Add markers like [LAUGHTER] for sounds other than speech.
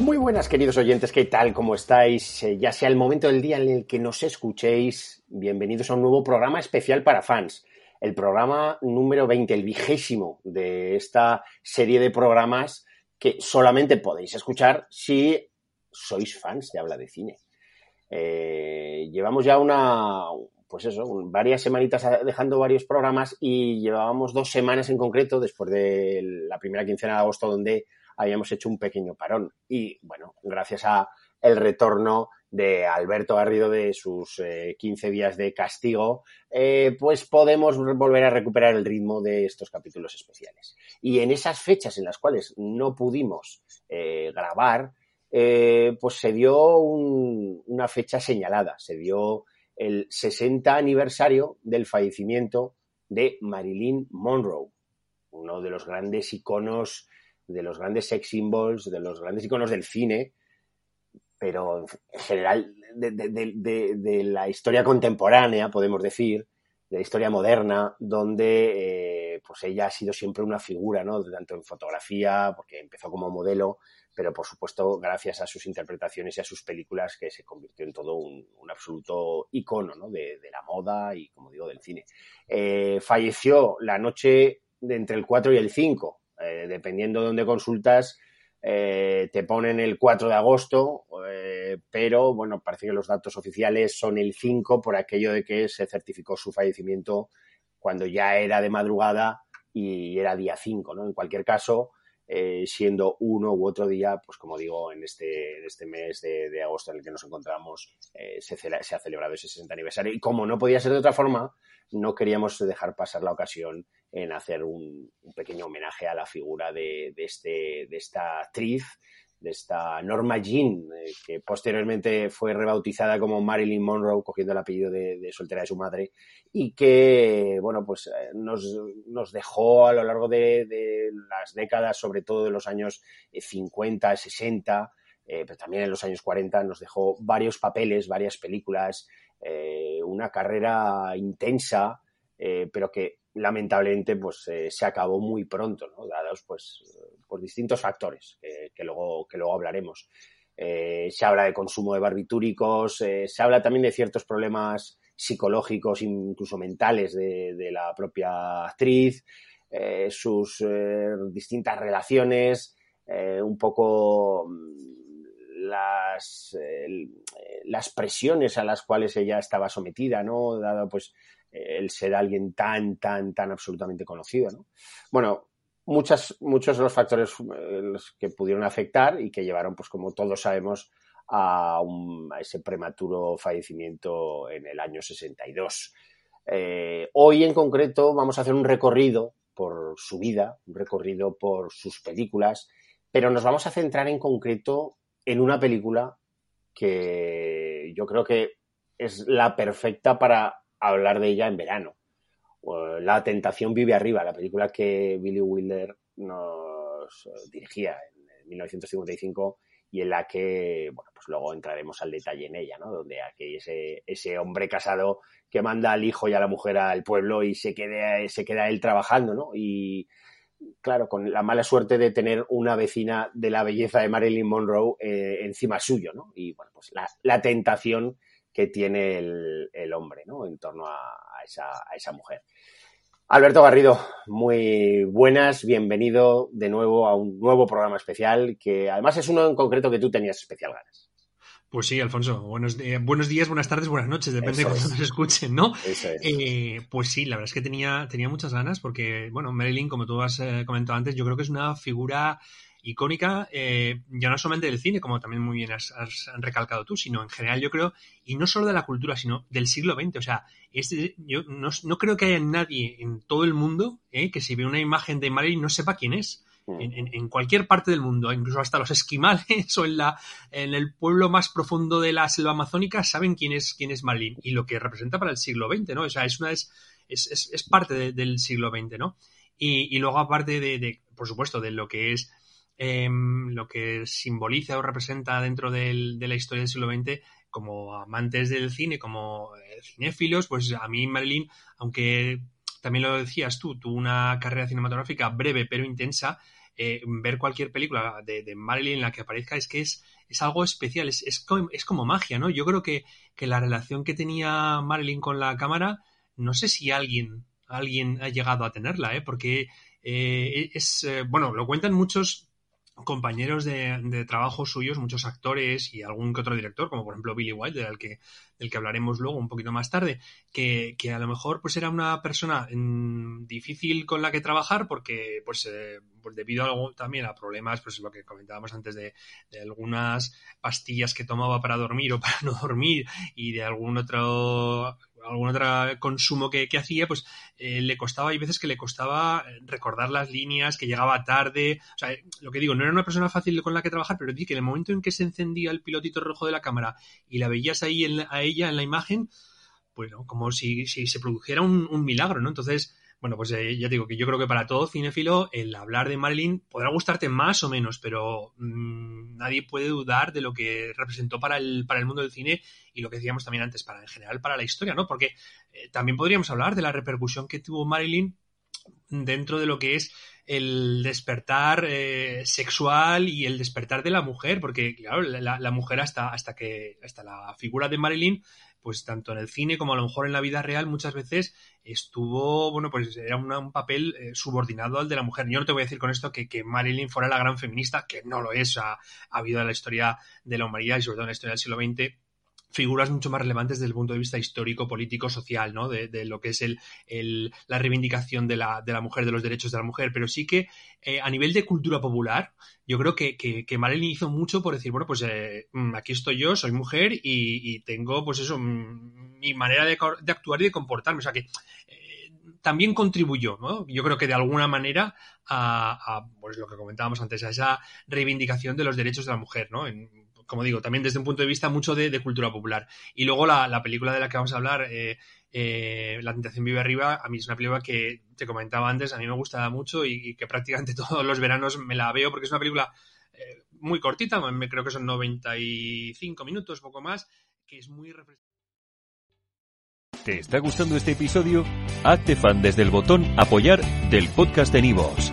Muy buenas, queridos oyentes, ¿qué tal? ¿Cómo estáis? Eh, ya sea el momento del día en el que nos escuchéis, bienvenidos a un nuevo programa especial para fans. El programa número 20, el vigésimo de esta serie de programas que solamente podéis escuchar si sois fans de Habla de Cine. Eh, llevamos ya una, pues eso, varias semanitas dejando varios programas y llevábamos dos semanas en concreto, después de la primera quincena de agosto, donde habíamos hecho un pequeño parón. Y bueno, gracias a el retorno de Alberto Garrido de sus 15 eh, días de castigo, eh, pues podemos volver a recuperar el ritmo de estos capítulos especiales. Y en esas fechas en las cuales no pudimos eh, grabar, pues se dio una fecha señalada, se dio el 60 aniversario del fallecimiento de Marilyn Monroe, uno de los grandes iconos de los grandes sex symbols, de los grandes iconos del cine, pero en general de, la historia contemporánea, podemos decir, de la historia moderna, donde eh, pues ella ha sido siempre una figura, ¿no? Tanto en fotografía, porque empezó como modelo, pero por supuesto gracias a sus interpretaciones y a sus películas que se convirtió en todo un, absoluto icono ¿no? de, la moda y, como digo, del cine. Eh, falleció la noche de entre el 4 y el 5 eh, dependiendo de dónde consultas, eh, te ponen el 4 de agosto, eh, pero bueno, parece que los datos oficiales son el 5 por aquello de que se certificó su fallecimiento cuando ya era de madrugada y era día 5, ¿no? En cualquier caso, siendo uno u otro día, pues como digo, en este, este mes de, agosto en el que nos encontramos, se, se, ha celebrado ese 60 aniversario. Y como no podía ser de otra forma, no queríamos dejar pasar la ocasión en hacer un, pequeño homenaje a la figura de, este, de esta actriz, de esta Norma Jean, eh, que posteriormente fue rebautizada como Marilyn Monroe, cogiendo el apellido de, soltera de su madre, y que, bueno, pues eh, nos, dejó a lo largo de, las décadas, sobre todo de los años 50, 60, eh, pero también en los años 40, nos dejó varios papeles, varias películas, una carrera intensa, pero que lamentablemente pues eh, se acabó muy pronto, ¿no? dados pues por distintos factores que, luego, que luego hablaremos. Eh, se habla de consumo de barbitúricos, eh, se habla también de ciertos problemas psicológicos, incluso mentales de, la propia actriz, sus distintas relaciones, un poco mm, las, las presiones a las cuales ella estaba sometida, ¿no? Dado pues el ser alguien tan, tan, tan absolutamente conocido, ¿no? Bueno, muchos de los factores eh, que pudieron afectar y que llevaron, pues como todos sabemos, a, ese prematuro fallecimiento en el año 62. Eh, hoy en concreto vamos a hacer un recorrido por su vida, un recorrido por sus películas, pero nos vamos a centrar en concreto en una película que yo creo que es la perfecta para hablar de ella en verano. La tentación vive arriba, la película que Billy Wilder nos dirigía en 1955 y en la que, bueno, pues luego entraremos al detalle en ella, ¿no? Donde aquí ese, ese hombre casado que manda al hijo y a la mujer al pueblo y se, quede, se queda él trabajando, ¿no? Y claro, con la mala suerte de tener una vecina de la belleza de Marilyn Monroe eh, encima suyo, ¿no? Y bueno, pues la, la tentación que tiene el, hombre ¿no? en torno a, esa, mujer. Alberto Garrido, muy buenas, bienvenido de nuevo a un nuevo programa especial, que además es uno en concreto que tú tenías especial ganas. Pues sí, Alfonso. Buenos, buenos días, buenas tardes, buenas noches, depende de cuándo nos escuchen, ¿no? Eh, pues sí, la verdad es que tenía, tenía muchas ganas porque, bueno, Marilyn, como tú has eh, comentado antes, yo creo que es una figura icónica, eh, ya no solamente del cine, como también muy bien has, recalcado tú, sino en general yo creo, y no solo de la cultura, sino del siglo XX. O sea, yo no, no, creo que haya nadie en todo el mundo que si ve una imagen de Marilyn no sepa quién es. En, cualquier parte del mundo, incluso hasta los esquimales [LAUGHS] o en, la, en el pueblo más profundo de la selva amazónica, saben quién es, quién es Marilyn y lo que representa para el siglo XX, ¿no? O sea, es, una, es, es, es parte del siglo XX, ¿no? Y, luego, aparte de, por supuesto, de lo que es em, lo que simboliza o representa dentro de la historia del siglo XX, como amantes del cine, como eh, cinéfilos, pues a mí Marilyn, aunque también lo decías tú, tuvo una carrera cinematográfica breve pero intensa, eh, ver cualquier película de, Marilyn en la que aparezca es que es, es algo especial, es, es, como, magia, ¿no? Yo creo que, la relación que tenía Marilyn con la cámara, no sé si alguien, alguien ha llegado a tenerla, ¿eh? Porque eh, es, eh, bueno, lo cuentan muchos compañeros de, trabajo suyos, muchos actores y algún que otro director, como por ejemplo Billy White, del que, del que hablaremos luego un poquito más tarde, que, a lo mejor pues era una persona mm, difícil con la que trabajar porque pues, eh, pues debido a también a problemas, pues lo que comentábamos antes de, de, algunas pastillas que tomaba para dormir o [LAUGHS] para no dormir y de algún otro algún otro consumo que, hacía, pues eh, le costaba, hay veces que le costaba recordar las líneas, que llegaba tarde. O sea, lo que digo, no era una persona fácil con la que trabajar, pero di que en el momento en que se encendía el pilotito rojo de la cámara y la veías ahí a ella en la imagen, bueno, como si, si se produjera un milagro, ¿no? Entonces, bueno, pues eh, ya digo que yo creo que para todo cinéfilo el hablar de Marilyn podrá gustarte más o menos, pero mm, nadie puede dudar de lo que representó para el, para el mundo del cine y lo que decíamos también antes, para en general para la historia, ¿no? Porque eh, también podríamos hablar de la repercusión que tuvo Marilyn dentro de lo que es el despertar eh, sexual y el despertar de la mujer, porque claro, la, mujer hasta, hasta que hasta la figura de Marilyn pues tanto en el cine como a lo mejor en la vida real muchas veces estuvo, bueno, pues era un papel eh, subordinado al de la mujer. Yo no te voy a decir con esto que, que Marilyn fuera la gran feminista, que no lo es, ha, ha habido en la historia de la humanidad y sobre todo en la historia del siglo XX figuras mucho más relevantes desde el punto de vista histórico, político, social, ¿no? De, lo que es el, la reivindicación de la, de la, mujer, de los derechos de la mujer. Pero sí que eh, a nivel de cultura popular, yo creo que, que, que Marilyn hizo mucho por decir, bueno, pues eh, mm, aquí estoy yo, soy mujer y, tengo, pues eso, mm, mi manera de, actuar y de comportarme. O sea que eh, también contribuyó, ¿no? Yo creo que de alguna manera a, pues lo que comentábamos antes, a esa reivindicación de los derechos de la mujer, ¿no? Como digo, también desde un punto de vista mucho de, cultura popular. Y luego la, película de la que vamos a hablar, eh, eh, La tentación vive arriba, a mí es una película que te comentaba antes, a mí me gusta mucho y, que prácticamente [LAUGHS] todos los veranos me la veo porque es una película eh, muy cortita, me, creo que son 95 minutos, poco más, que es muy. ¿Te está gustando este episodio? Hazte fan desde el botón apoyar del podcast de Nivos.